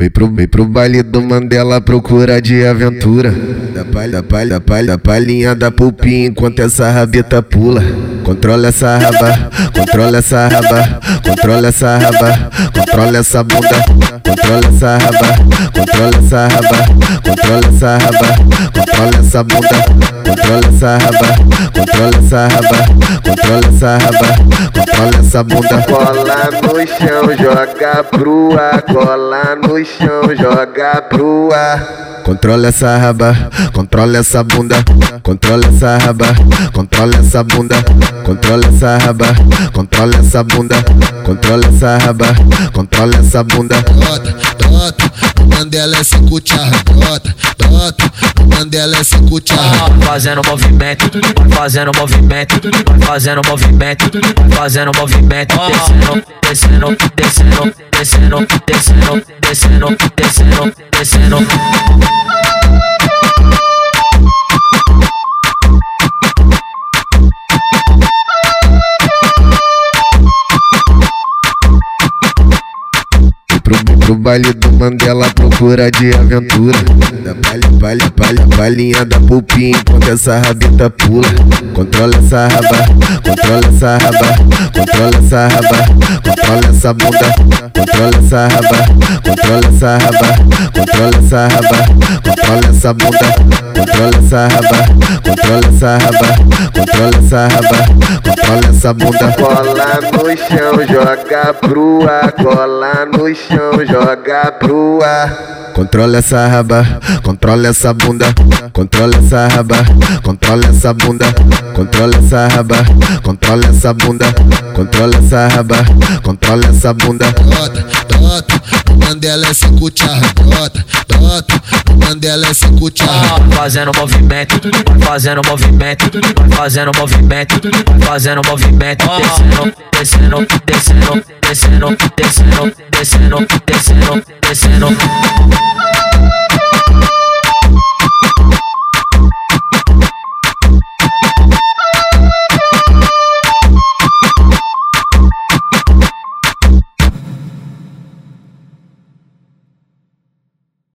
Vem pro, vem pro baile do Mandela procura de aventura. Da palha, da palha, da palha, da palhinha da pulpinha enquanto essa rabeta pula. Controla essa raba, controla essa raba, controla essa raba, controla essa bunda, controla essa raba, controla essa raba, controla essa raba, controla essa bunda, controla essa raba, controla essa raba, controla essa raba, controla essa bunda. Cola no chão, joga pro ar, cola no chão, joga pro ar. Controla essa raba, controla essa bunda, controla essa raba, controla essa bunda, controla essa raba, controla essa bunda, controla essa raba, controla essa bunda. Brota, o Mandela é cinco charra, brota, brota, o Mandela é cinco charra. Fazendo movimento, fazendo movimento, fazendo movimento, fazendo movimento, descendo, descendo, descendo, de cero, de cero, de cero. Pro baile do Mandela procura de aventura. Da palha, palha, palha, palhinha da pulpinha enquanto essa rabeta pula. Controla essa raba, controla essa raba, controla essa raba, controla essa bunda, controla essa raba, controla essa raba, controla essa raba, controla essa bunda, controla essa raba, controla essa raba, controla essa raba, controla essa bunda. Cola no chão, joga pro ar, cola no chão, joga pro ar. Controla essa raba, controla essa bunda, controla essa raba, controla essa bunda, controla essa raba, controla essa bunda, controla essa raba, controla essa bunda. Brota, brota, o Mandela é cinco tcharra, bota, bota. Mandela é cinco tcharra. Fazendo movimento, fazendo movimento, fazendo movimento, fazendo movimento. Descendo, descendo, descendo, descendo, descendo, descendo, descendo, descendo.